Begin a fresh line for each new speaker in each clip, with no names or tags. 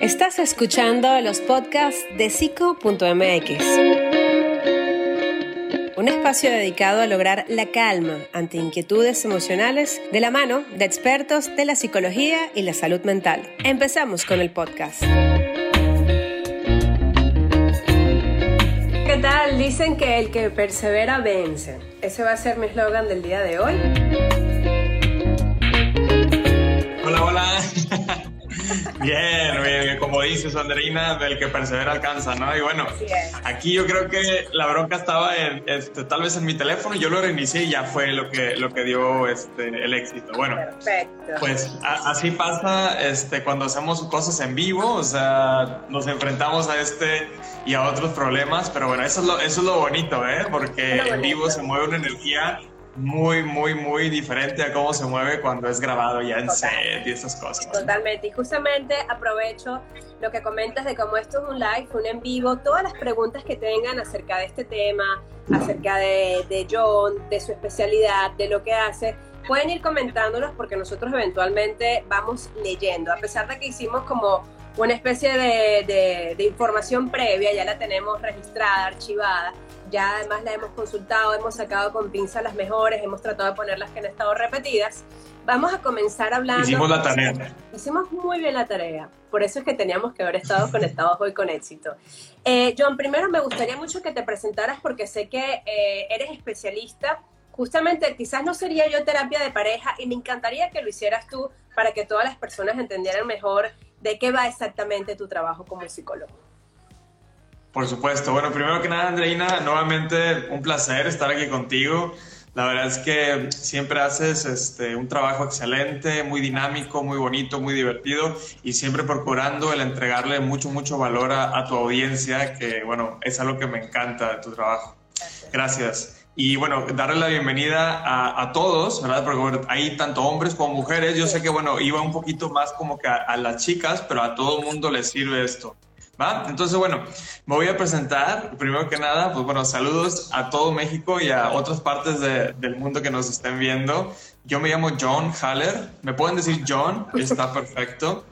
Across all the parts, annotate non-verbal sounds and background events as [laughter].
Estás escuchando los podcasts de psico.mx. Un espacio dedicado a lograr la calma ante inquietudes emocionales de la mano de expertos de la psicología y la salud mental. Empezamos con el podcast. ¿Qué tal? Dicen que el que persevera vence. Ese va a ser mi eslogan del día de hoy.
Hola, hola. Bien, bien, como dices, Andreina, del que persevera alcanza, ¿no? Y bueno, aquí yo creo que la bronca estaba en, este, tal vez en mi teléfono, yo lo reinicié y ya fue lo que, lo que dio este, el éxito. Bueno, pues así pasa este, cuando hacemos cosas en vivo, o sea, nos enfrentamos a este y a otros problemas, pero bueno, eso es lo, eso es lo bonito, ¿eh? Porque en vivo se mueve una energía muy, muy, muy diferente a cómo se mueve cuando es grabado ya en set y esas cosas.
Totalmente. Y justamente aprovecho lo que comentas de cómo esto es un live, un en vivo, todas las preguntas que tengan acerca de este tema, acerca de, de John, de su especialidad, de lo que hace, pueden ir comentándolos porque nosotros eventualmente vamos leyendo. A pesar de que hicimos como una especie de, de información previa, ya la tenemos registrada, archivada ya además la hemos consultado, hemos sacado con pinza las mejores, hemos tratado de poner las que han estado repetidas. Vamos a comenzar hablando.
Hicimos la tarea.
Hicimos muy bien la tarea. Por eso es que teníamos que haber estado conectados hoy con éxito. Eh, John, primero me gustaría mucho que te presentaras porque sé que eh, eres especialista. Justamente, quizás no sería yo terapia de pareja y me encantaría que lo hicieras tú para que todas las personas entendieran mejor de qué va exactamente tu trabajo como psicólogo.
Por supuesto. Bueno, primero que nada, Andreina, nuevamente un placer estar aquí contigo. La verdad es que siempre haces este, un trabajo excelente, muy dinámico, muy bonito, muy divertido y siempre procurando el entregarle mucho, mucho valor a, tu audiencia, que bueno, es algo que me encanta de tu trabajo. Gracias. Y bueno, darle la bienvenida a, todos, ¿verdad? Porque hay tanto hombres como mujeres. Yo sé que, bueno, iba un poquito más como que a, a las chicas, pero a todo el mundo les sirve esto. Entonces, bueno, me voy a presentar. Primero que nada, pues bueno, saludos a todo México y a otras partes del mundo que nos estén viendo. Yo me llamo John Haller. Me pueden decir John, está perfecto.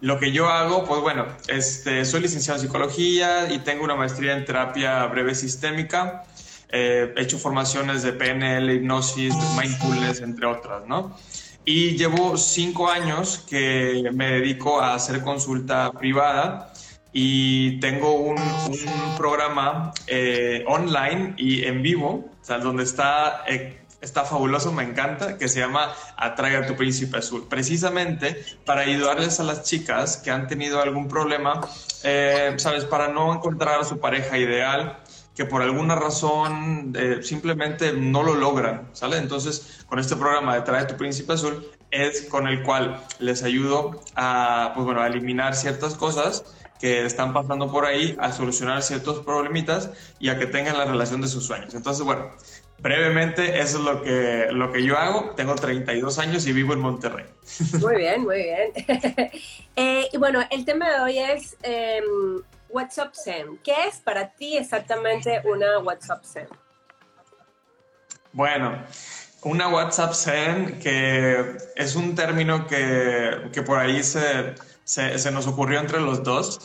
Lo que yo hago, pues bueno, este, soy licenciado en psicología y tengo una maestría en terapia breve sistémica. Eh, he hecho formaciones de PNL, hipnosis, mindfulness, entre otras, ¿no? Y llevo cinco años que me dedico a hacer consulta privada y tengo un, un programa eh, online y en vivo, o sea, donde está, eh, está fabuloso, me encanta, que se llama Atrae a tu príncipe azul, precisamente para ayudarles a las chicas que han tenido algún problema, eh, ¿sabes? Para no encontrar a su pareja ideal, que por alguna razón simplemente no lo logran, ¿sale? Entonces, con este programa de Trae a tu príncipe azul es con el cual les ayudo a, pues bueno, a eliminar ciertas cosas que están pasando por ahí a solucionar ciertos problemitas y a que tengan la relación de sus sueños. Entonces, bueno, brevemente eso es lo que, lo que yo hago. Tengo 32 años y vivo en Monterrey.
Muy bien, muy bien. [laughs] Eh, y bueno, el tema de hoy es em, WhatsApp Zen. ¿Qué es para ti exactamente una WhatsApp Zen?
Bueno, una WhatsApp Zen que es un término que, que por ahí se se, nos ocurrió entre los dos,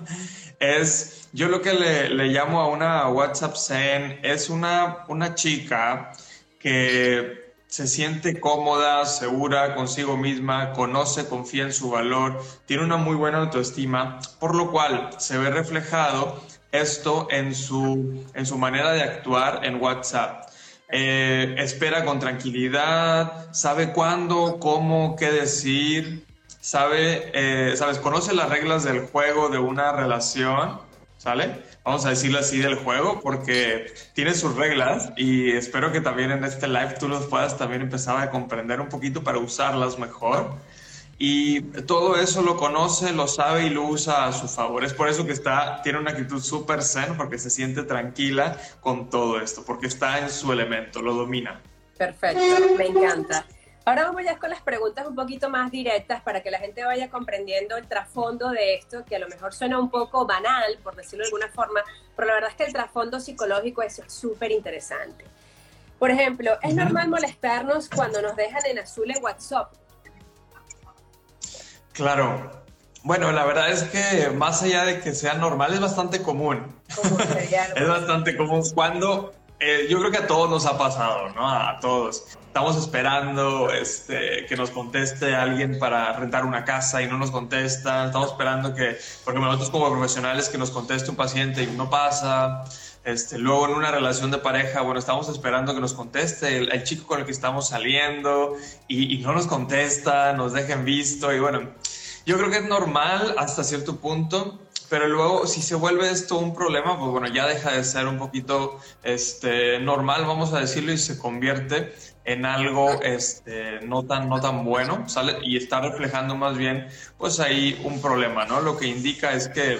[laughs] es, yo lo que le, llamo a una WhatsApp Zen es una, una chica que se siente cómoda, segura consigo misma, conoce, confía en su valor, tiene una muy buena autoestima, por lo cual se ve reflejado esto en su, en su manera de actuar en WhatsApp. Eh, espera con tranquilidad, sabe cuándo, cómo, qué decir, sabe, eh, sabes, conoce las reglas del juego de una relación, ¿sale? Vamos a decirlo así del juego, porque tiene sus reglas y espero que también en este live tú los puedas también empezar a comprender un poquito para usarlas mejor. Y todo eso lo conoce, lo sabe y lo usa a su favor. Es por eso que está, tiene una actitud súper zen, porque se siente tranquila con todo esto, porque está en su elemento, lo domina.
Perfecto, me encanta. Ahora vamos ya con las preguntas un poquito más directas para que la gente vaya comprendiendo el trasfondo de esto, que a lo mejor suena un poco banal, por decirlo de alguna forma, pero la verdad es que el trasfondo psicológico es súper interesante. Por ejemplo, ¿es normal molestarnos cuando nos dejan en azul en WhatsApp?
Claro, Bueno, la verdad es que más allá de que sea normal, es bastante común. [laughs] es bastante común cuando eh, yo creo que a todos nos ha pasado, ¿no? A, todos. Estamos esperando este, que nos conteste alguien para rentar una casa y no nos contesta. Estamos esperando que, porque nosotros como profesionales, que nos conteste un paciente y no pasa. Este, luego en una relación de pareja, bueno, estamos esperando que nos conteste el, chico con el que estamos saliendo y, y, no nos contesta, nos dejen visto y bueno, yo creo que es normal hasta cierto punto, pero luego si se vuelve esto un problema, pues bueno, ya deja de ser un poquito este, normal, vamos a decirlo, y se convierte en algo este, no, tan, no tan bueno, ¿sale? Y está reflejando más bien, pues ahí un problema, ¿no? Lo que indica es que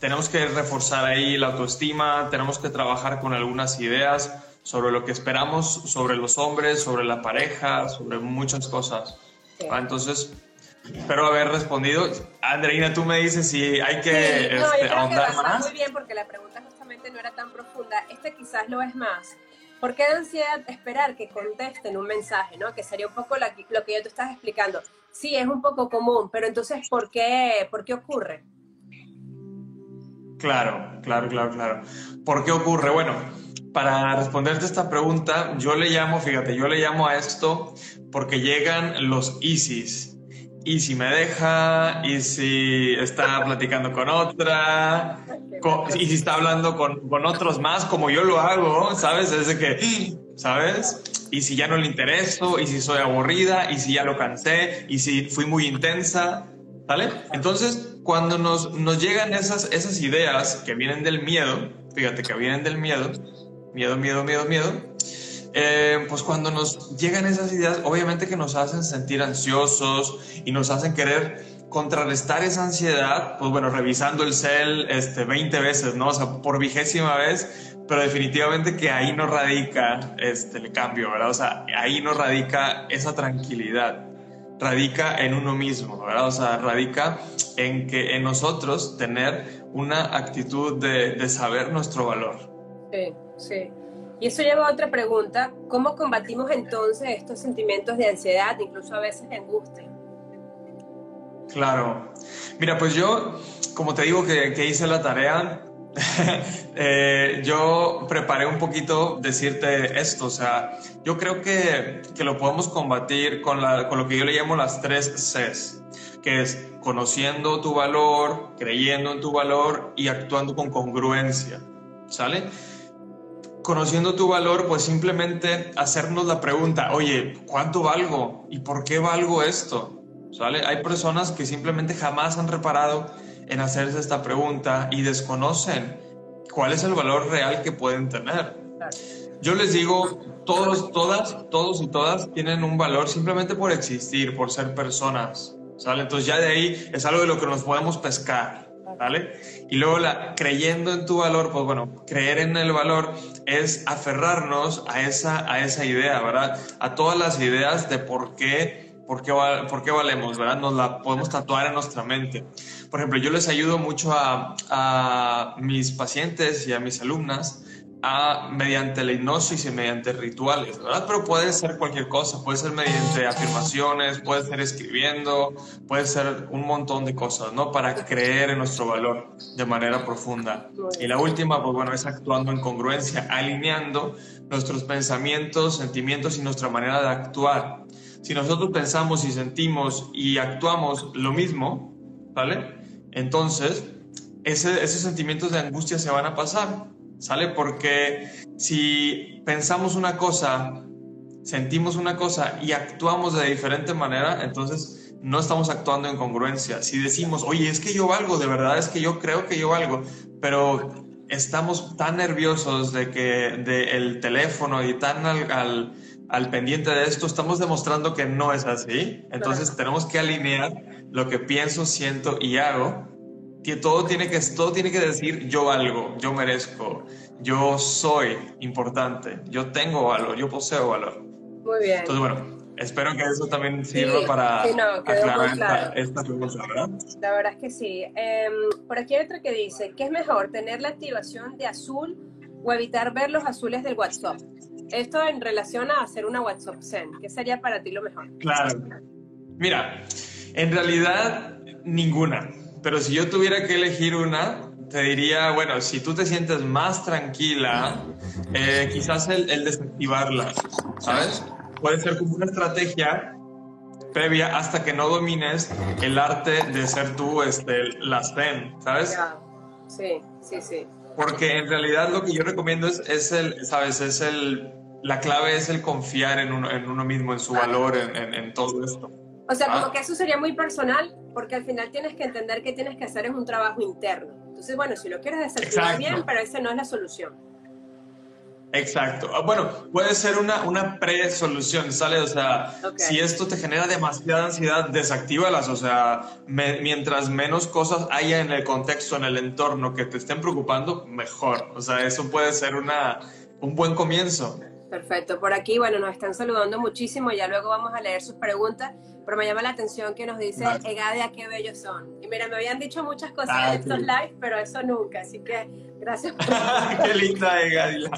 tenemos que reforzar ahí la autoestima, tenemos que trabajar con algunas ideas sobre lo que esperamos sobre los hombres, sobre la pareja, sobre muchas cosas. Entonces, Espero haber respondido. Andreina, tú me dices si hay que
sí, no, este, ahondar más. Muy bien, porque la pregunta justamente no era tan profunda. Este quizás lo es más. ¿Por qué da ansiedad esperar que contesten un mensaje, no? Que sería un poco lo que yo te estás explicando. Sí, es un poco común, pero entonces, ¿por qué, ¿por qué ocurre?
Claro, claro, claro, claro. ¿Por qué ocurre? Bueno, para responderte esta pregunta, yo le llamo, fíjate, yo le llamo a esto porque llegan los ISIS, y si me deja, y si está platicando con otra, y si está hablando con, con, otros más, como yo lo hago, ¿sabes? Es de que, ¿sabes? Y si ya no le intereso, y si soy aburrida, y si ya lo cansé, y si fui muy intensa, ¿vale? Entonces, cuando nos, nos llegan esas, esas ideas que vienen del miedo, fíjate que vienen del miedo, miedo, miedo, miedo, miedo, eh, pues cuando nos llegan esas ideas, obviamente que nos hacen sentir ansiosos y nos hacen querer contrarrestar esa ansiedad, pues bueno, revisando el cel este, 20 veces, ¿no? O sea, por vigésima vez, pero definitivamente que ahí no radica este, el cambio, ¿verdad? O sea, ahí no radica esa tranquilidad, radica en uno mismo, ¿verdad? O sea, radica en que en nosotros tener una actitud de, de saber nuestro valor.
Sí, sí. Y eso lleva a otra pregunta, ¿cómo combatimos entonces estos sentimientos de ansiedad, incluso a veces de angustia?
Claro. Mira, pues yo, como te digo que, hice la tarea, [laughs] eh, yo preparé un poquito decirte esto, o sea, yo creo que, que lo podemos combatir con, la, con lo que yo le llamo las tres Cs, que es conociendo tu valor, creyendo en tu valor y actuando con congruencia, ¿sale? Conociendo tu valor, pues simplemente hacernos la pregunta, oye, ¿cuánto valgo? ¿Y por qué valgo esto? ¿Sale? Hay personas que simplemente jamás han reparado en hacerse esta pregunta y desconocen cuál es el valor real que pueden tener. Yo les digo, todos, todas, todos y todas tienen un valor simplemente por existir, por ser personas. ¿Sale? Entonces ya de ahí es algo de lo que nos podemos pescar. ¿Vale? Y luego creyendo en tu valor, pues bueno, creer en el valor es aferrarnos a esa, a esa idea, ¿verdad? A todas las ideas de por qué, por qué, por qué valemos, ¿verdad? Nos la podemos tatuar en nuestra mente. Por ejemplo, yo les ayudo mucho a mis pacientes y a mis alumnas mediante la hipnosis y mediante rituales, ¿verdad? Pero puede ser cualquier cosa, puede ser mediante afirmaciones, puede ser escribiendo, puede ser un montón de cosas, ¿no? Para creer en nuestro valor de manera profunda. Y la última, pues bueno, es actuando en congruencia, alineando nuestros pensamientos, sentimientos y nuestra manera de actuar. Si nosotros pensamos y sentimos y actuamos lo mismo, ¿vale? Entonces, esos sentimientos de angustia se van a pasar ¿sale? Porque si pensamos una cosa, sentimos una cosa y actuamos de diferente manera, entonces no estamos actuando en congruencia. Si decimos, oye, es que yo valgo, de verdad es que yo creo que yo valgo, pero estamos tan nerviosos de que del teléfono y tan al, al, pendiente de esto, estamos demostrando que no es así. Entonces tenemos que alinear lo que pienso, siento y hago todo tiene que, todo tiene que decir yo valgo, yo merezco, yo soy importante, yo tengo valor, yo poseo valor.
Muy bien.
Entonces, bueno, espero que eso también sirva para aclarar esta, pregunta, ¿verdad?
La verdad es que sí. Em, por aquí hay otra que dice, ¿qué es mejor, tener la activación de azul o evitar ver los azules del WhatsApp? Esto en relación a hacer una WhatsApp Zen, ¿qué sería para ti lo mejor?
Claro. Mira, en realidad ninguna. Pero si yo tuviera que elegir una, te diría, bueno, si tú te sientes más tranquila, eh, quizás el, el desactivarla, ¿sabes? Puede ser como una estrategia previa hasta que no domines el arte de ser tú este, la zen, ¿sabes?
Sí, sí, sí.
Porque en realidad lo que yo recomiendo es, es el, ¿sabes? Es el, la clave es el confiar en uno, en uno mismo, en su valor, en, en, todo esto.
O sea, como ah. que eso sería muy personal, porque al final tienes que entender que tienes que hacer es un trabajo interno. Entonces, bueno, si lo quieres desactivar bien, pero esa no es la solución.
Exacto. Ah, bueno, puede ser una, una pre-solución, ¿sale? O sea, si esto te genera demasiada ansiedad, desactívalas. O sea, mientras menos cosas haya en el contexto, en el entorno que te estén preocupando, mejor. O sea, eso puede ser una, un buen comienzo.
Perfecto. Por aquí, bueno, nos están saludando muchísimo. Ya luego vamos a leer sus preguntas pero me llama la atención que nos dice Egadia, qué bellos son. Y mira, me habían dicho muchas cosas ah, en estos live, pero eso nunca, así que gracias por [laughs]
Qué linda Egadia.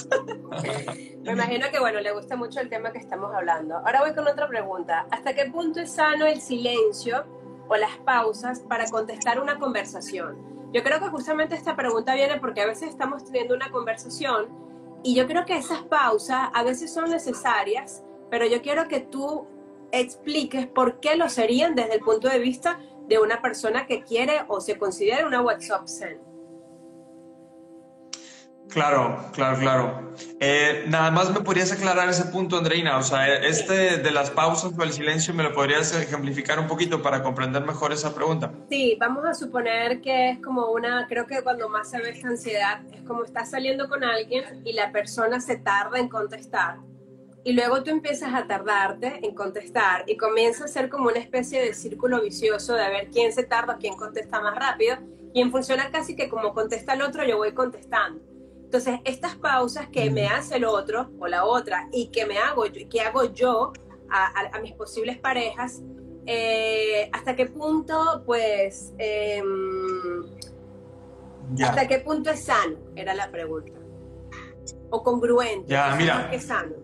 me imagino que, bueno, le gusta mucho el tema que estamos hablando. Ahora voy con otra pregunta. ¿Hasta qué punto es sano el silencio o las pausas para contestar una conversación? Yo creo que justamente esta pregunta viene porque a veces estamos teniendo una conversación y yo creo que esas pausas a veces son necesarias, pero yo quiero que tú expliques por qué lo serían desde el punto de vista de una persona que quiere o se considera una WhatsApp Zen.
Claro, claro, claro. Eh, nada más me podrías aclarar ese punto, Andreina. O sea, este de las pausas o el silencio, ¿me lo podrías ejemplificar un poquito para comprender mejor esa pregunta?
Sí, vamos a suponer que es como una, creo que cuando más se ve esta ansiedad, es como estás saliendo con alguien y la persona se tarda en contestar y luego tú empiezas a tardarte en contestar y comienza a ser como una especie de círculo vicioso de ver quién se tarda, quién contesta más rápido y en función casi que como contesta el otro yo voy contestando. Entonces, estas pausas que me hace el otro o la otra y que me hago, que hago yo a, mis posibles parejas, eh, ¿hasta qué punto, pues, em, hasta qué punto es sano? Era la pregunta. O congruente.
Ya, mira.
Es sano.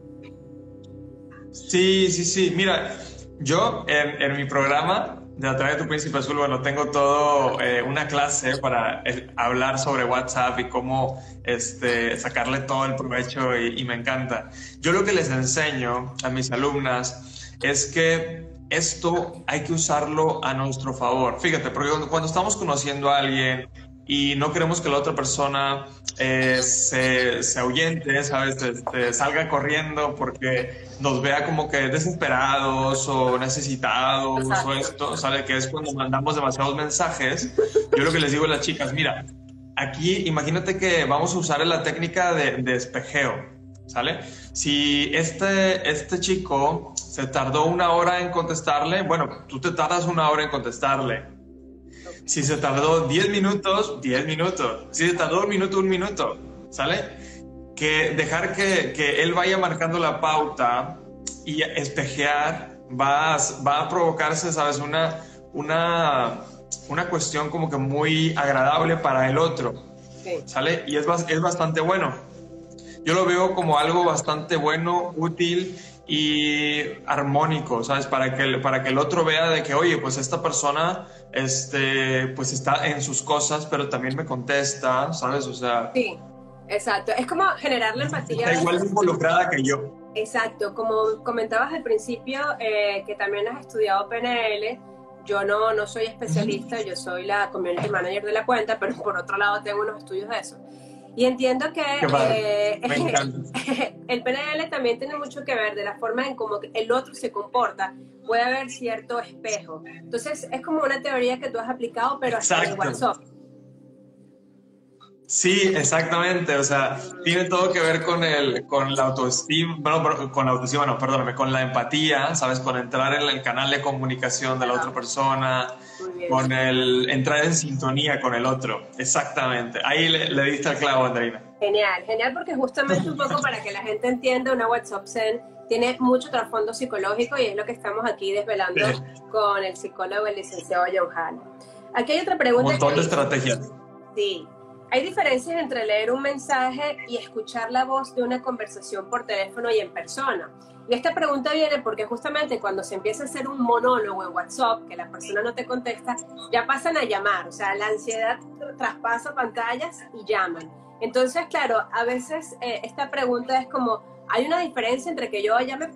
Sí, sí, sí. Mira, yo en, mi programa de Atrae tu Príncipe Azul, bueno, tengo todo eh, una clase para eh, hablar sobre WhatsApp y cómo este, sacarle todo el provecho y, me encanta. Yo lo que les enseño a mis alumnas es que esto hay que usarlo a nuestro favor. Fíjate, porque cuando estamos conociendo a alguien y no queremos que la otra persona eh, se, se, ahuyente, ¿sabes? Este, salga corriendo porque nos vea como que desesperados o necesitados o esto, ¿sale? Que es cuando mandamos demasiados mensajes. Yo lo que les digo a las chicas, mira, aquí imagínate que vamos a usar la técnica de, de espejeo, ¿sale? Si este, este chico se tardó una hora en contestarle, bueno, tú te tardas una hora en contestarle si se tardó 10 minutos, 10 minutos. Si se tardó un minuto, un minuto. ¿Sale? Que dejar que, que él vaya marcando la pauta y espejear va a, va a provocarse, ¿sabes? Una, una, una cuestión como que muy agradable para el otro. ¿Sale? Y es, es bastante bueno. Yo lo veo como algo bastante bueno, útil y armónico, ¿sabes? Para que, para que el otro vea de que, oye, pues esta persona, este, pues está en sus cosas, pero también me contesta, ¿sabes? O sea...
Sí, exacto. Es como generar la empatía.
Está igual involucrada que yo.
Exacto. Como comentabas al principio, eh, que también has estudiado PNL, yo no, no soy especialista, yo soy la community manager de la cuenta, pero por otro lado tengo unos estudios de eso. Y entiendo que eh, [laughs] el PNL también tiene mucho que ver de la forma en cómo el otro se comporta. Puede haber cierto espejo. Entonces, es como una teoría que tú has aplicado, pero hasta en WhatsApp.
Sí, exactamente. O sea, tiene todo que ver con el, con la autoestima, bueno, con la autoestima, no, perdóname, con la empatía, ¿sabes? Con entrar en el canal de comunicación de la otra persona, con el entrar en sintonía con el otro. Exactamente. Ahí le, diste al clavo, Andreina.
Genial, genial, porque justamente un poco para que la gente entienda, una WhatsApp Zen tiene mucho trasfondo psicológico y es lo que estamos aquí desvelando con el psicólogo, el licenciado John Hall. Aquí hay otra pregunta.
Un montón de estrategias.
Sí, hay diferencias entre leer un mensaje y escuchar la voz de una conversación por teléfono y en persona. Y esta pregunta viene porque justamente cuando se empieza a hacer un monólogo en WhatsApp, que la persona no te contesta, ya pasan a llamar, o sea, la ansiedad traspasa pantallas y llaman. Entonces, claro, a veces eh, esta pregunta es como, ¿hay una diferencia entre que yo llame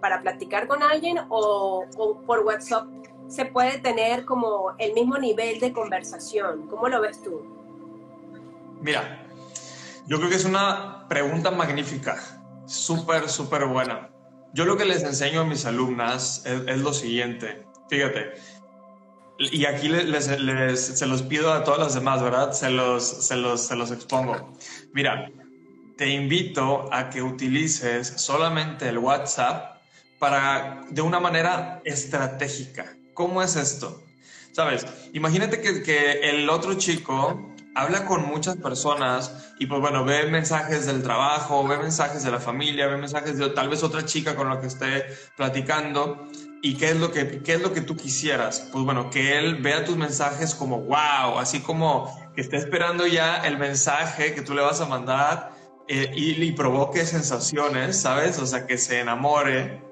para platicar con alguien o, o por WhatsApp se puede tener como el mismo nivel de conversación? ¿Cómo lo ves tú?
Mira, yo creo que es una pregunta magnífica súper, súper buena. Yo lo que les enseño a mis alumnas es, lo siguiente. Fíjate, y aquí les, se los pido a todas las demás, ¿verdad? Se los, se, los, se los expongo. Mira, te invito a que utilices solamente el WhatsApp para, de una manera estratégica. ¿Cómo es esto? Sabes, imagínate que, que el otro chico habla con muchas personas y pues bueno, ve mensajes del trabajo, ve mensajes de la familia, ve mensajes de tal vez otra chica con la que esté platicando y qué es lo que, qué es lo que tú quisieras. Pues bueno, que él vea tus mensajes como wow, así como que esté esperando ya el mensaje que tú le vas a mandar eh, y le provoque sensaciones, ¿sabes? O sea, que se enamore,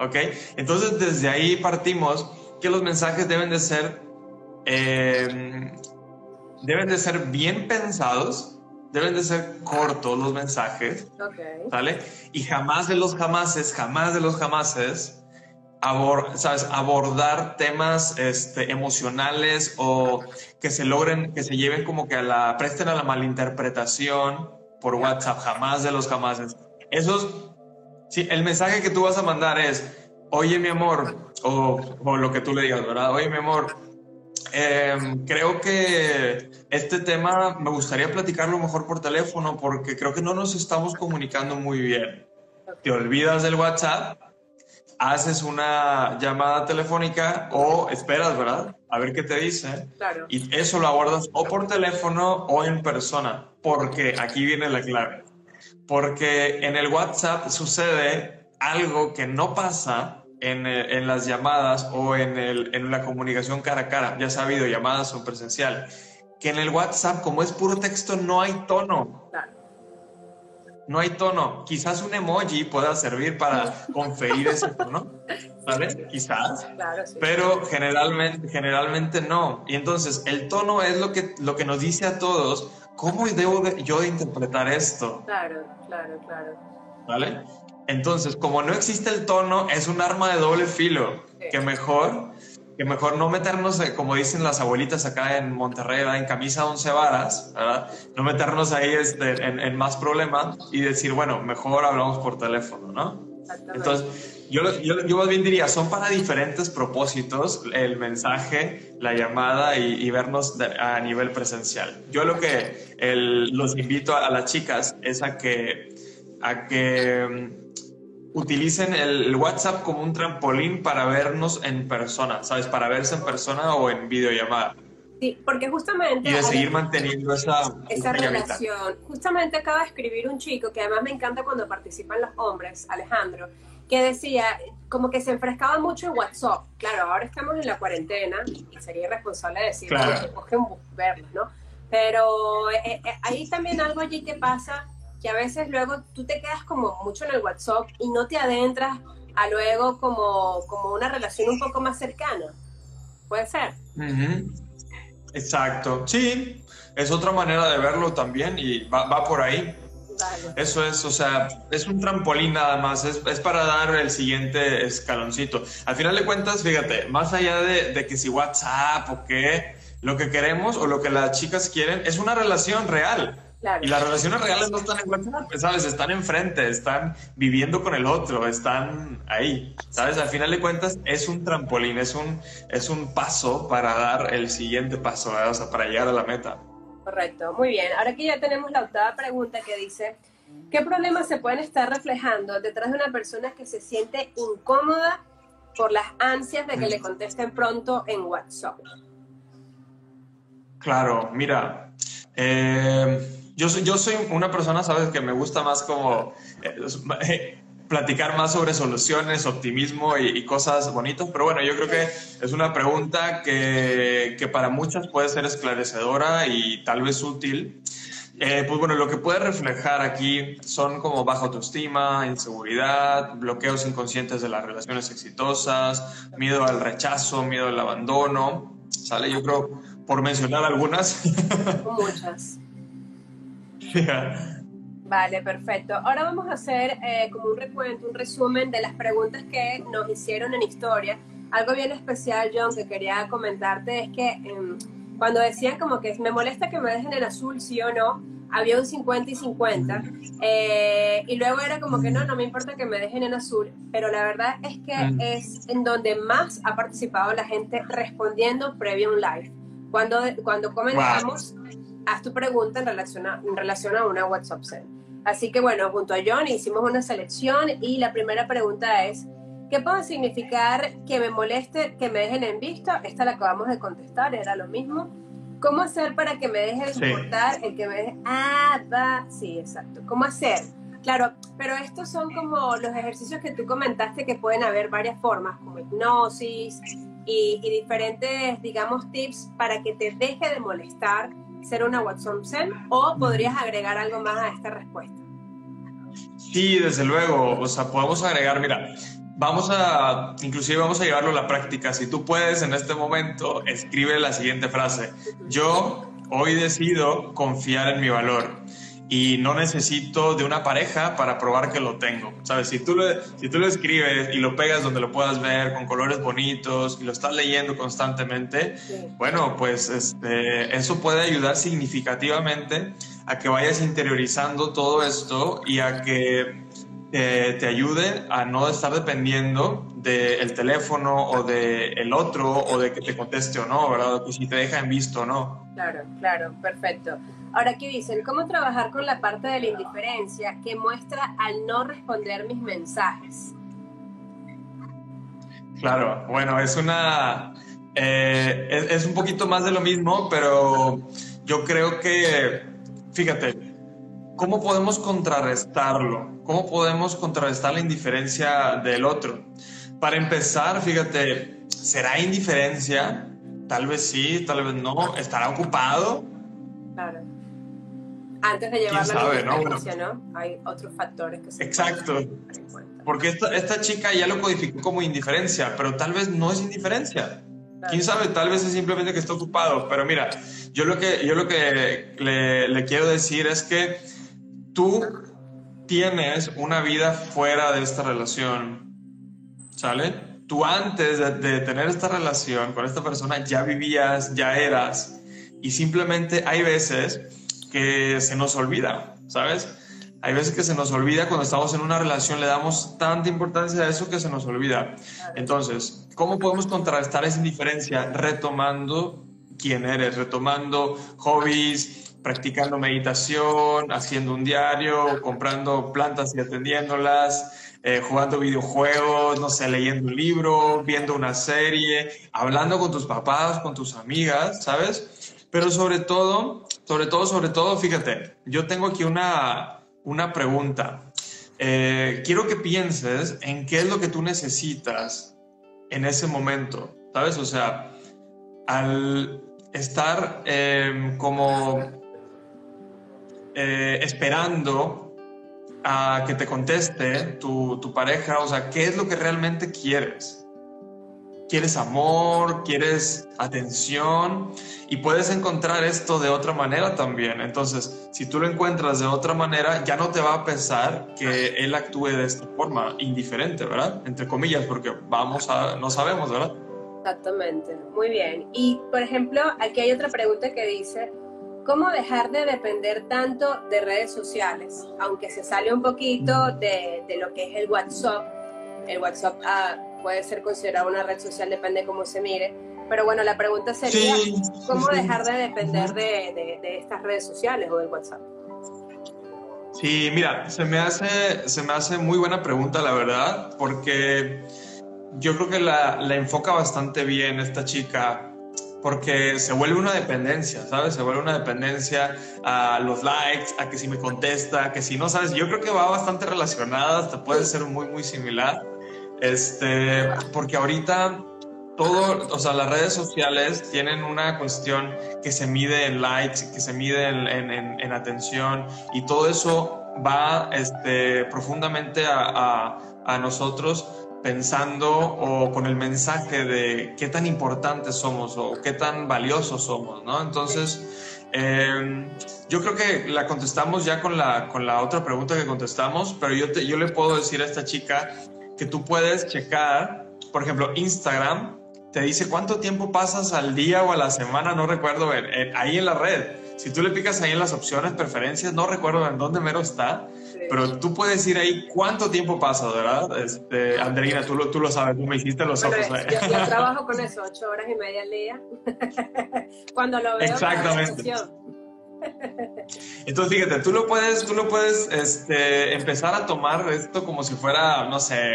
¿ok? Entonces desde ahí partimos que los mensajes deben de ser... Eh, deben de ser bien pensados, deben de ser cortos los mensajes, ¿vale? Y jamás de los jamases, jamás de los jamases, ¿sabes? abordar temas este, emocionales o que se logren, que se lleven como que a la, presten a la malinterpretación por WhatsApp, jamás de los jamases. Esos, sí, el mensaje que tú vas a mandar es, oye mi amor, o, o lo que tú le digas, ¿verdad? Oye mi amor, Em, creo que este tema me gustaría platicarlo mejor por teléfono porque creo que no nos estamos comunicando muy bien. Te olvidas del WhatsApp, haces una llamada telefónica o esperas, ¿verdad? A ver qué te dice.
Claro.
Y eso lo abordas o por teléfono o en persona, porque aquí viene la clave. Porque en el WhatsApp sucede algo que no pasa eh, en, las llamadas o en, el, en la comunicación cara a cara, ya sea videollamadas o presencial, que en el WhatsApp, como es puro texto, no hay tono. No hay tono. Quizás un emoji pueda servir para [laughs] conferir ese tono, ¿sabes? Quizás. Pero generalmente, generalmente no. Y entonces el tono es lo que, lo que nos dice a todos cómo debo yo interpretar esto.
Claro, claro, claro.
¿Vale? Entonces, como no existe el tono, es un arma de doble filo, que mejor que mejor no meternos, eh, como dicen las abuelitas acá en Monterrey, en camisa once varas, ¿verdad? No meternos ahí este, en, más problemas y decir, bueno, mejor hablamos por teléfono, ¿no? Entonces, yo, yo, más bien diría, son para diferentes propósitos el mensaje, la llamada y, vernos a nivel presencial. Yo lo que los invito a, a, las chicas es a que, a que utilicen el, WhatsApp como un trampolín para vernos en persona, ¿sabes? Para verse en persona o en videollamada.
Sí, porque justamente...
Y de seguir manteniendo esa,
esa relación. Justamente acaba de escribir un chico que además me encanta cuando participan los hombres, Alejandro, que decía como que se enfrescaba mucho en WhatsApp. Claro, ahora estamos en la cuarentena y sería irresponsable decir que cogen verlos, ¿no? Pero eh, eh, ahí también algo allí que pasa que a veces luego tú te quedas como mucho en el WhatsApp y no te adentras a luego como, como una relación un poco más cercana. ¿Puede ser?
Exacto, sí, es otra manera de verlo también y va, por ahí. Eso es, o sea, es un trampolín nada más, es, es, para dar el siguiente escaloncito. Al final de cuentas, fíjate, más allá de, de que si WhatsApp o qué, lo que queremos o lo que las chicas quieren es una relación real. Y las relaciones reales no están en WhatsApp, ¿sabes? Están enfrente, están viviendo con el otro, están ahí, ¿sabes? Al final de cuentas es un trampolín, es un, es un paso para dar el siguiente paso, o sea, para llegar a la meta.
Correcto, muy bien. Ahora que ya tenemos la octava pregunta que dice, ¿qué problemas se pueden estar reflejando detrás de una persona que se siente incómoda por las ansias de que le contesten pronto en WhatsApp?
Claro, mira, eh, yo soy, yo soy una persona, sabes, que me gusta más como eh, [laughs] platicar más sobre soluciones, optimismo y, cosas bonitas, pero bueno, yo creo que es una pregunta que, que, para muchas puede ser esclarecedora y tal vez útil. Eh, pues bueno, lo que puede reflejar aquí son como baja autoestima, inseguridad, bloqueos inconscientes de las relaciones exitosas, miedo al rechazo, miedo al abandono, ¿sale? Yo creo, por mencionar algunas. [laughs]
Muchas. [laughs] Vale, perfecto. Ahora vamos a hacer eh, como un recuento, un resumen de las preguntas que nos hicieron en historia. Algo bien especial, John, que quería comentarte es que em, cuando decían como que me molesta que me dejen en azul, sí o no, había un 50 y 50. Eh, y luego era como que no, no me importa que me dejen en azul, pero la verdad es que mm. es en donde más ha participado la gente respondiendo previo a un live. Cuando, cuando comenzamos, haz tu pregunta en relación, a, en relación a una WhatsApp Send. Así que bueno, junto a John hicimos una selección y la primera pregunta es, ¿qué puede significar que me moleste que me dejen en visto? Esta la acabamos de contestar, era lo mismo. ¿Cómo hacer para que me deje de soportar el que me deje? Ah, va, sí, exacto. ¿Cómo hacer? Claro, pero estos son como los ejercicios que tú comentaste que pueden haber varias formas, como hipnosis y, y diferentes, digamos, tips para que te deje de molestar ser una WhatsApp Zen o podrías agregar algo más a esta respuesta.
Sí, desde luego, o sea, podemos agregar, mira, vamos a, inclusive vamos a llevarlo a la práctica. Si tú puedes en este momento, escribe la siguiente frase. Yo hoy decido confiar en mi valor y no necesito de una pareja para probar que lo tengo. ¿Sabes? Si tú, lo, si tú lo escribes y lo pegas donde lo puedas ver con colores bonitos y lo estás leyendo constantemente, bueno, pues este, eso puede ayudar significativamente a que vayas interiorizando todo esto y a que eh, te ayude a no estar dependiendo del teléfono o del el otro o de que te conteste o no, ¿verdad? O si te deja en visto o no.
Claro, claro, perfecto. Ahora, aquí dicen? ¿Cómo trabajar con la parte de la indiferencia que muestra al no responder mis mensajes?
Claro, bueno, es una... Eh, es, un poquito más de lo mismo, pero yo creo que, fíjate, ¿cómo podemos contrarrestarlo? ¿Cómo podemos contrarrestar la indiferencia del otro? Para empezar, fíjate, ¿será indiferencia? Tal vez sí, tal vez no. ¿Estará ocupado?
Claro antes de llevar la ¿no? ¿no? Hay otros factores que se
Exacto. Porque esta, esta, chica ya lo codificó como indiferencia, pero tal vez no es indiferencia. Quién sabe, tal vez es simplemente que está ocupado. Pero mira, yo lo que, yo lo que le, le quiero decir es que tú tienes una vida fuera de esta relación. ¿Sale? Tú antes de, de tener esta relación con esta persona ya vivías, ya eras. Y simplemente hay veces que se nos olvida, ¿sabes? Hay veces que se nos olvida cuando estamos en una relación, le damos tanta importancia a eso que se nos olvida. Entonces, ¿cómo podemos contrarrestar esa indiferencia? Retomando quién eres, retomando hobbies, practicando meditación, haciendo un diario, comprando plantas y atendiéndolas, eh, jugando videojuegos, no sé, leyendo un libro, viendo una serie, hablando con tus papás, con tus amigas, ¿sabes? Pero sobre todo, sobre todo, sobre todo, fíjate, yo tengo aquí una, una pregunta. Eh, quiero que pienses en qué es lo que tú necesitas en ese momento, ¿sabes? O sea, al estar em, como eh, esperando a que te conteste tu, tu pareja, o sea, ¿qué es lo que realmente quieres? Quieres amor, quieres atención y puedes encontrar esto de otra manera también. Entonces, si tú lo encuentras de otra manera, ya no te va a pensar que él actúe de esta forma indiferente, ¿verdad? Entre comillas, porque vamos a, no sabemos, ¿verdad?
Exactamente, muy bien. Y, por ejemplo, aquí hay otra pregunta que dice, ¿cómo dejar de depender tanto de redes sociales? Aunque se sale un poquito de, de lo que es el WhatsApp, el WhatsApp... Ah, puede ser considerada una red social, depende de cómo se mire. Pero bueno, la pregunta sería, ¿cómo dejar de depender de, de, estas redes sociales o del WhatsApp?
Sí, mira, se me, hace, se me hace muy buena pregunta, la verdad, porque yo creo que la, la enfoca bastante bien esta chica, porque se vuelve una dependencia, ¿sabes? Se vuelve una dependencia a los likes, a que si me contesta, que si no, ¿sabes? Yo creo que va bastante relacionada, hasta puede ser muy, muy similar. Este, porque ahorita todo, o sea, las redes sociales tienen una cuestión que se mide en likes, que se mide en, atención y todo eso va este, profundamente a, nosotros pensando o con el mensaje de qué tan importantes somos o qué tan valiosos somos, ¿no? Entonces, em, yo creo que la contestamos ya con la, con la otra pregunta que contestamos, pero yo, te, yo le puedo decir a esta chica que tú puedes checar, por ejemplo, Instagram te dice cuánto tiempo pasas al día o a la semana, no recuerdo, ahí en la red. Si tú le picas ahí en las opciones, preferencias, no recuerdo en dónde mero está, pero tú puedes ir ahí cuánto tiempo pasas, ¿verdad? Este, Andreina, tú lo, tú lo sabes, tú me hiciste los ojos.
Yo, yo, [laughs] trabajo con eso, ocho horas y media al día. [laughs] Cuando lo veo.
Exactamente. Entonces, fíjate, tú lo puedes, tú lo puedes este, empezar a tomar esto como si fuera, no sé,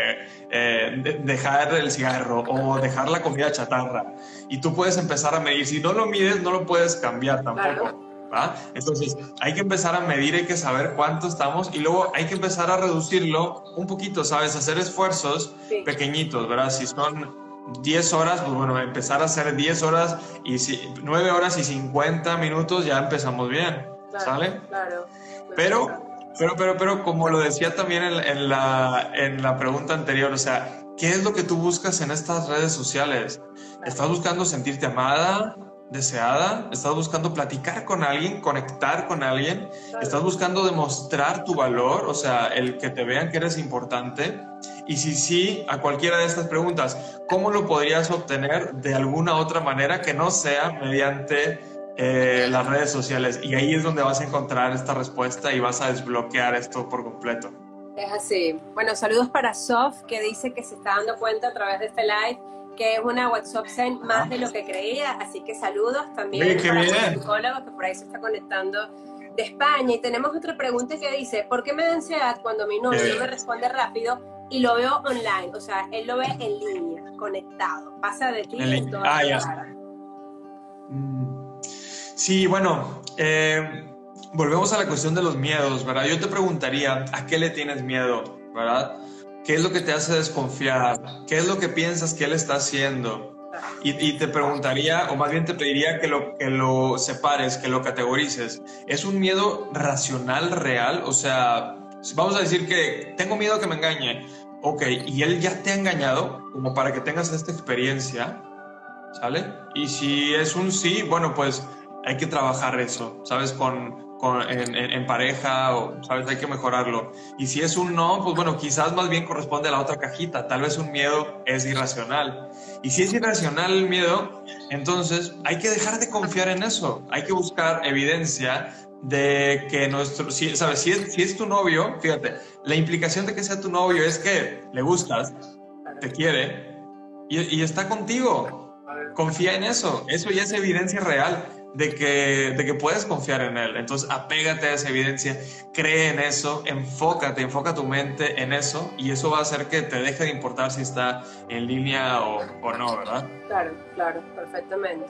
eh, dejar el cigarro o dejar la comida chatarra. Y tú puedes empezar a medir. Si no lo mides, no lo puedes cambiar tampoco. Entonces, hay que empezar a medir, hay que saber cuánto estamos y luego hay que empezar a reducirlo un poquito, ¿sabes? Hacer esfuerzos pequeñiñitos, ¿verdad? Si son 10 horas, pues bueno, empezar a hacer 10 horas y 9 horas y 50 minutos ya empezamos bien, ¿sale? Claro. Pero, pero, pero, pero, como lo decía también en, la, en la pregunta anterior, o sea, ¿qué es lo que tú buscas en estas redes sociales? ¿Estás buscando sentirte amada? Deseada, estás buscando platicar con alguien, conectar con alguien, estás buscando demostrar tu valor, o sea, el que te vean que eres importante. Y si sí, a cualquiera de estas preguntas, ¿cómo lo podrías obtener de alguna otra manera que no sea mediante eh, las redes sociales? Y ahí es donde vas a encontrar esta respuesta y vas a desbloquear esto por completo.
Es así. Bueno, saludos para Sof, que dice que se está dando cuenta a través de este live que es una WhatsApp Zen más de lo que creía, así que saludos también para los psicólogos que por ahí se está conectando de España. Y tenemos otra pregunta que dice, ¿por qué me da ansiedad cuando mi novio no me responde rápido y lo veo online? O sea, él lo ve en línea, conectado, pasa de ti en toda ah, ya.
Mm. Sí, bueno, eh, volvemos a la cuestión de los miedos, ¿verdad? Yo te preguntaría, ¿a qué le tienes miedo, verdad? ¿Qué es lo que te hace desconfiar? ¿Qué es lo que piensas que él está haciendo? Y, te preguntaría, o más bien te pediría que lo, que lo separes, que lo categorices. ¿Es un miedo racional, real? O sea, vamos a decir que tengo miedo que me engañe. Ok, y él ya te ha engañado como para que tengas esta experiencia, ¿sale? Y si es un sí, bueno, pues hay que trabajar eso, ¿sabes? Con, en, pareja o, ¿sabes? Hay que mejorarlo. Y si es un no, pues bueno, quizás más bien corresponde a la otra cajita. Tal vez un miedo es irracional. Y si es irracional el miedo, entonces hay que dejar de confiar en eso. Hay que buscar evidencia de que nuestro, si, ¿sabes? Si es, si es tu novio, fíjate, la implicación de que sea tu novio es que le gustas, te quiere y, y está contigo. Confía en eso. Eso ya es evidencia real de que, de que puedes confiar en Él. Entonces, apégate a esa evidencia, cree en eso, enfócate, enfoca tu mente en eso y eso va a hacer que te deje de importar si está en línea o, o no, ¿verdad?
Claro, claro, perfectamente.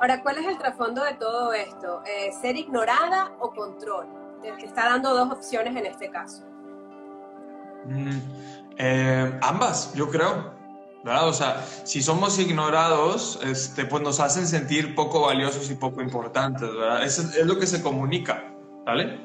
Ahora, ¿cuál es el trasfondo de todo esto? Eh, ¿Ser ignorada o control? Te está dando dos opciones en este caso.
Mm, eh, ambas, yo creo. ¿Verdad? O sea, si somos ignorados, este, pues nos hacen sentir poco valiosos y poco importantes, ¿verdad? Eso es lo que se comunica, ¿vale?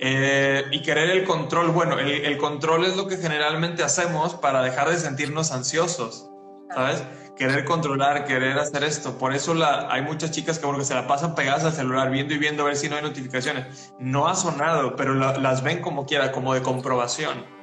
Eh, y querer el control, bueno, el, control es lo que generalmente hacemos para dejar de sentirnos ansiosos, ¿sabes? Querer controlar, querer hacer esto. Por eso la, hay muchas chicas que, porque se la pasan pegadas al celular, viendo y viendo a ver si no hay notificaciones. No ha sonado, pero las ven como quiera, como de comprobación.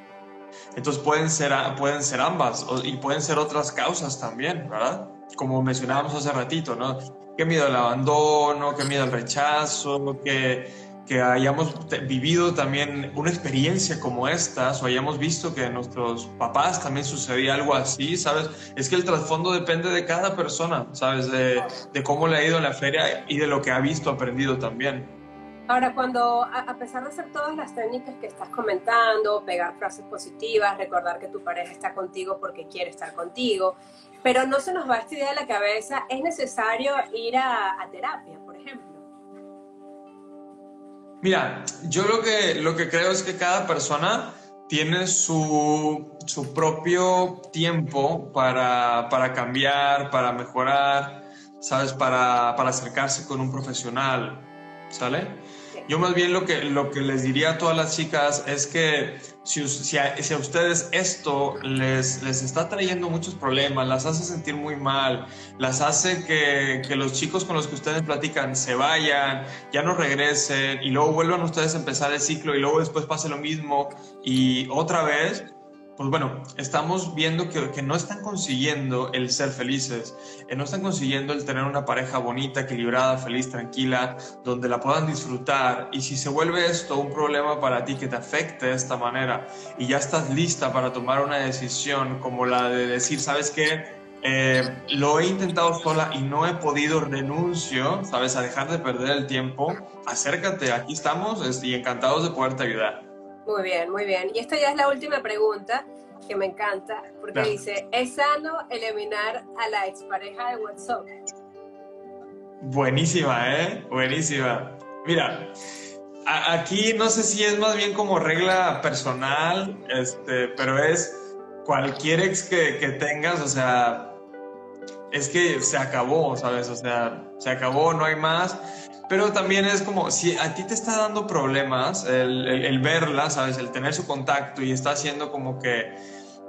Entonces pueden ser, pueden ser ambas y pueden ser otras causas también, ¿verdad? Como mencionábamos hace ratito, ¿no? Qué miedo al abandono, qué miedo al rechazo, que, que hayamos vivido también una experiencia como esta, o hayamos visto que a nuestros papás también sucedía algo así, ¿sabes? Es que el trasfondo depende de cada persona, ¿sabes? De, de cómo le ha ido en la feria y de lo que ha visto, aprendido también.
Ahora, cuando a, pesar de hacer todas las técnicas que estás comentando, pegar frases positivas, recordar que tu pareja está contigo porque quiere estar contigo, pero no se nos va esta idea de la cabeza, es necesario ir a, terapia, por ejemplo.
Mira, yo lo que, lo que creo es que cada persona tiene su, su propio tiempo para, para, cambiar, para mejorar, ¿sabes? Para, para acercarse con un profesional, ¿sale? Yo más bien lo que, lo que les diría a todas las chicas es que si, si, a, si a, ustedes esto les, les está trayendo muchos problemas, las hace sentir muy mal, las hace que, que, los chicos con los que ustedes platican se vayan, ya no regresen y luego vuelvan ustedes a empezar el ciclo y luego después pase lo mismo y otra vez, pues bueno, estamos viendo que, no están consiguiendo el ser felices, eh, no están consiguiendo el tener una pareja bonita, equilibrada, feliz, tranquila, donde la puedan disfrutar. Y si se vuelve esto un problema para ti que te afecte de esta manera y ya estás lista para tomar una decisión como la de decir, ¿sabes qué? Eh, lo he intentado sola y no he podido, renuncio, ¿sabes? A dejar de perder el tiempo. Acércate, aquí estamos y encantados de poderte ayudar.
Muy bien, muy bien. Y esta ya es la última pregunta que me encanta, porque dice, ¿es sano eliminar a la expareja de WhatsApp?
Buenísima, ¿eh? Buenísima. Mira, a, aquí no sé si es más bien como regla personal, este, pero es cualquier ex que, que tengas, o sea, es que se acabó, ¿sabes? O sea, se acabó, no hay más. Pero también es como, si a ti te está dando problemas el, el, el verla, ¿sabes? El tener su contacto y está haciendo como que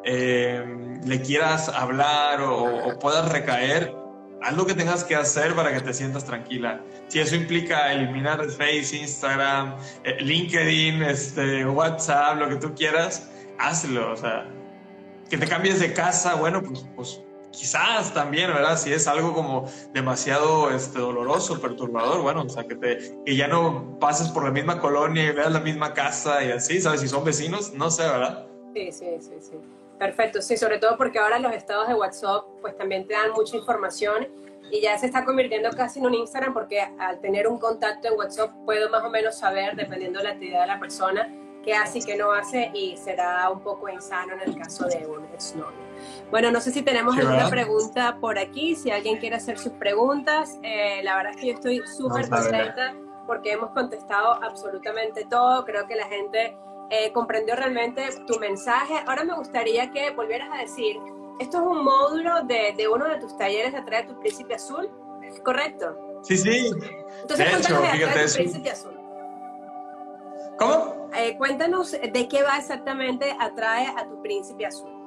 eh, le quieras hablar o, o, puedas recaer, haz lo que tengas que hacer para que te sientas tranquila. Si eso implica eliminar el Face, Instagram, eh, LinkedIn, este, WhatsApp, lo que tú quieras, hazlo. O sea, que te cambies de casa, bueno, pues, pues quizás también, ¿verdad? Si es algo como demasiado este, doloroso, perturbador, bueno, o sea, que, te, que ya no pases por la misma colonia y veas la misma casa y así, ¿sabes? Si son vecinos, no sé, ¿verdad?
Sí, sí, sí. Perfecto, sí, sobre todo porque ahora los estados de WhatsApp pues también te dan mucha información y ya se está convirtiendo casi en un Instagram porque al tener un contacto en WhatsApp puedo más o menos saber, dependiendo de la actividad de la persona, qué hace y qué no hace y será un poco insano en el caso de un exnovio. Bueno, no sé si tenemos sí, alguna ¿verdad? pregunta por aquí, si alguien quiere hacer sus preguntas. Eh, la verdad es que yo estoy súper contenta porque hemos contestado absolutamente todo. Creo que la gente eh, comprendió realmente tu mensaje. Ahora me gustaría que volvieras a decir, esto es un módulo de, de uno de tus talleres de Atrae tu Príncipe Azul, ¿correcto?
Sí, sí.
Entonces, de hecho, fíjate, tu Príncipe Azul.
¿Cómo?
Eh, cuéntanos de qué va exactamente Atrae a tu Príncipe Azul.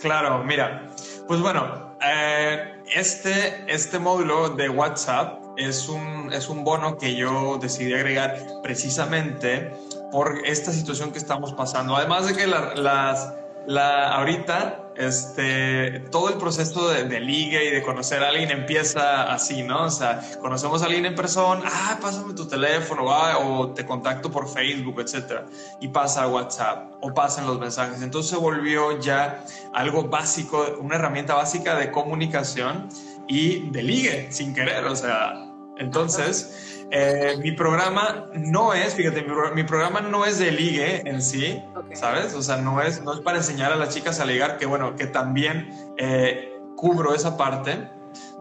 Claro, mira, pues bueno, eh, este, este módulo de WhatsApp es un, es un bono que yo decidí agregar precisamente por esta situación que estamos pasando. Además de que la, las, la, ahorita este, todo el proceso de, de, ligue y de conocer a alguien empieza así, ¿no? O sea, conocemos a alguien en persona, ah, pásame tu teléfono, ah, o te contacto por Facebook, etcétera, y pasa a WhatsApp o pasan los mensajes. Entonces se volvió ya algo básico, una herramienta básica de comunicación y de ligue, sin querer, o sea, entonces... Eh, mi programa no es, fíjate, mi, mi, programa no es de ligue en sí, okay. ¿sabes? O sea, no es, no es para enseñar a las chicas a ligar, que bueno, que también eh, cubro esa parte,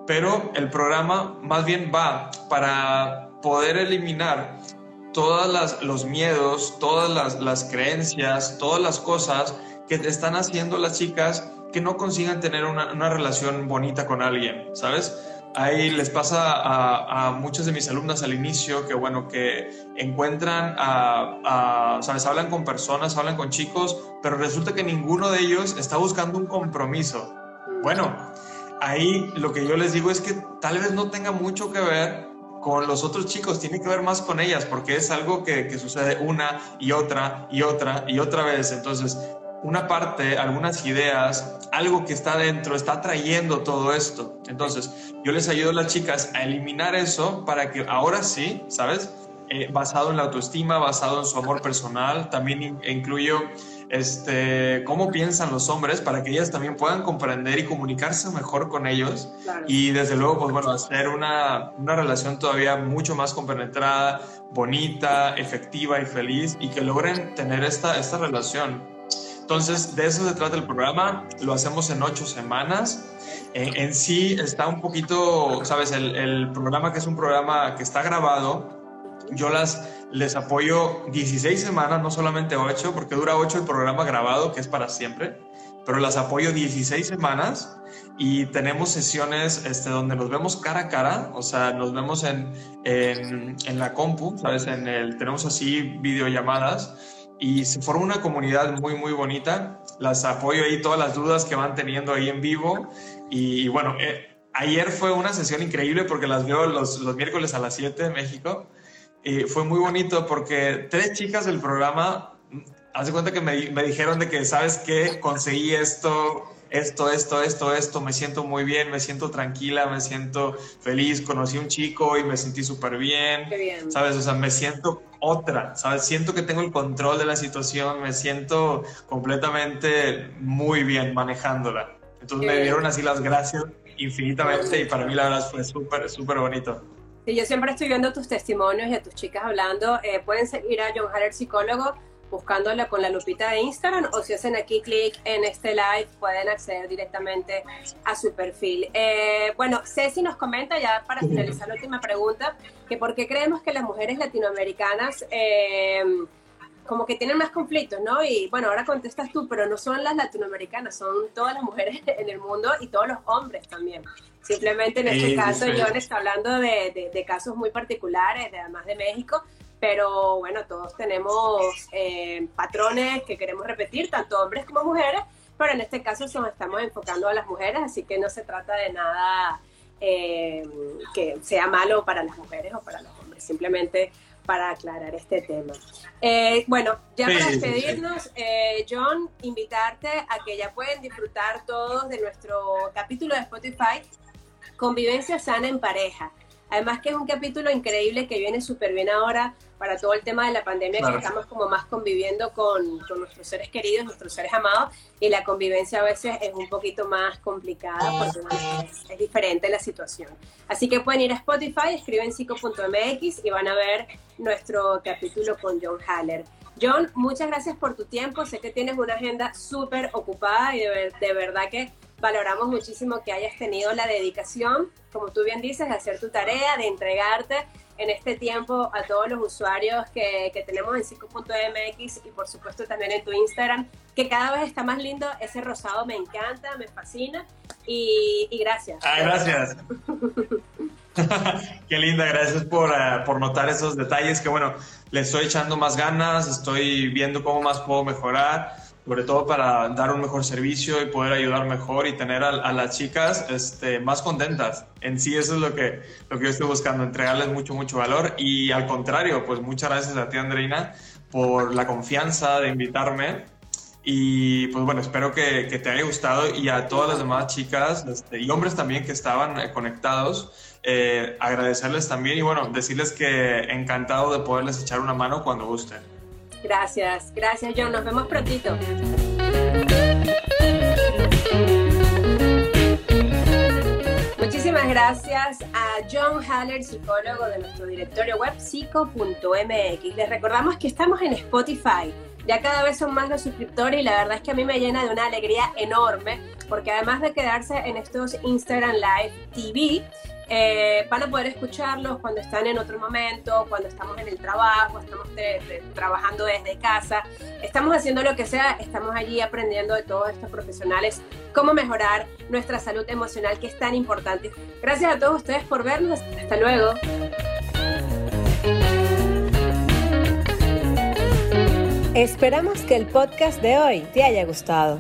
pero el programa más bien va para poder eliminar todos los miedos, todas las, las creencias, todas las cosas que están haciendo las chicas que no consigan tener una, una relación bonita con alguien, ¿sabes? Ahí les pasa a, a, muchas de mis alumnas al inicio que, bueno, que encuentran, a, a, ¿sabes? Hablan con personas, hablan con chicos, pero resulta que ninguno de ellos está buscando un compromiso. Bueno, ahí lo que yo les digo es que tal vez no tenga mucho que ver con los otros chicos, tiene que ver más con ellas, porque es algo que, que sucede una y otra y otra y otra vez. Entonces, una parte, algunas ideas, algo que está dentro, está trayendo todo esto. Entonces, yo les ayudo a las chicas a eliminar eso para que ahora sí, ¿sabes? Eh, basado en la autoestima, basado en su amor personal, también in incluyo este, cómo piensan los hombres para que ellas también puedan comprender y comunicarse mejor con ellos claro. y desde luego, pues bueno, hacer una, una relación todavía mucho más compenetrada, bonita, efectiva y feliz y que logren tener esta, esta relación entonces, de eso se trata el programa. Lo hacemos en ocho semanas. En, en sí está un poquito, sabes, el, el, programa que es un programa que está grabado yo las les apoyo 16 semanas, no solamente 8, porque dura 8 el programa grabado, que es para siempre, pero las apoyo 16 semanas y tenemos sesiones este, donde nos vemos cara a cara, o sea, nos vemos en, en, en la compu, ¿sabes? En el, tenemos así videollamadas y se forma una comunidad muy, muy bonita. Las apoyo ahí, todas las dudas que van teniendo ahí en vivo. Y, bueno, eh, ayer fue una sesión increíble porque las veo los, los miércoles a las 7 en México. Y fue muy bonito porque tres chicas del programa, hace cuenta que me, me dijeron de que, ¿sabes qué? Conseguí esto, esto, esto, esto, esto, me siento muy bien, me siento tranquila, me siento feliz, conocí un chico y me sentí súper bien,
bien,
¿sabes? O sea, me siento otra, ¿sabes? Siento que tengo el control de la situación, me siento completamente muy bien manejándola. Entonces me dieron así las gracias infinitamente y para mí la verdad fue súper, súper bonito.
Sí, yo siempre estoy viendo tus testimonios y a tus chicas hablando. Eh, pueden seguir a John Haller, psicólogo, buscándola con la lupita de Instagram o si hacen aquí clic en este live pueden acceder directamente a su perfil. Eh, bueno, Ceci nos comenta ya para finalizar la última pregunta, que por qué creemos que las mujeres latinoamericanas eh, como que tienen más conflictos, ¿no? Y bueno, ahora contestas tú, pero no son las latinoamericanas, son todas las mujeres [laughs] en el mundo y todos los hombres también. Simplemente en este caso, John está hablando de, de, de casos muy particulares, de, además de México, pero bueno, todos tenemos eh, patrones que queremos repetir, tanto hombres como mujeres, pero en este caso nos estamos enfocando a las mujeres, así que no se trata de nada eh, que sea malo para las mujeres o para los hombres, simplemente para aclarar este tema. Eh, bueno, ya para despedirnos, John, invitarte a que ya pueden disfrutar todos de nuestro capítulo de Spotify, Convivencia sana en pareja. Además que es un capítulo increíble que viene súper bien ahora para todo el tema de la pandemia, que estamos como más conviviendo con, con, nuestros seres queridos, nuestros seres amados, y la convivencia a veces es un poquito más complicada porque es, es, diferente la situación. Así que pueden ir a Spotify, escriben psico.mx y van a ver nuestro capítulo con John Haller. John, muchas gracias por tu tiempo. Sé que tienes una agenda súper ocupada y de, de verdad que valoramos muchísimo que hayas tenido la dedicación, como tú bien dices, de hacer tu tarea, de entregarte en este tiempo a todos los usuarios que, que tenemos en Cico.mx y por supuesto también en tu Instagram, que cada vez está más lindo. Ese rosado me encanta, me fascina y, y gracias.
Ah, gracias. [laughs] Qué linda, gracias por, uh, por notar esos detalles que bueno, le estoy echando más ganas, estoy viendo cómo más puedo mejorar sobre todo para dar un mejor servicio y poder ayudar mejor y tener a, a, las chicas este, más contentas. En sí eso es lo que, lo que yo estoy buscando, entregarles mucho, mucho valor y al contrario, pues muchas gracias a ti Andreina por la confianza de invitarme y pues bueno, espero que, que te haya gustado y a todas las demás chicas este, y hombres también que estaban eh, conectados, eh, agradecerles también y bueno, decirles que encantado de poderles echar una mano cuando gusten.
Gracias, gracias John, nos vemos prontito. Muchísimas gracias a John Haller, psicólogo de nuestro directorio web psico.mx. Les recordamos que estamos en Spotify. Ya cada vez son más los suscriptores y la verdad es que a mí me llena de una alegría enorme porque además de quedarse en estos Instagram Live TV, eh, van a poder escucharlos cuando están en otro momento, cuando estamos en el trabajo, estamos trabajando desde casa, estamos haciendo lo que sea, estamos allí aprendiendo de todos estos profesionales cómo mejorar nuestra salud emocional que es tan importante. Gracias a todos ustedes por vernos, hasta luego.
Esperamos que el podcast de hoy te haya gustado.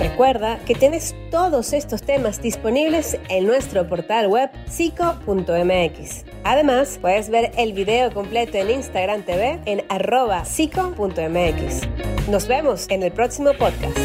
Recuerda que tienes todos estos temas disponibles en nuestro portal web psico.mx. Además, puedes ver el video completo en Instagram TV en arroba psico.mx. Nos vemos en el próximo podcast.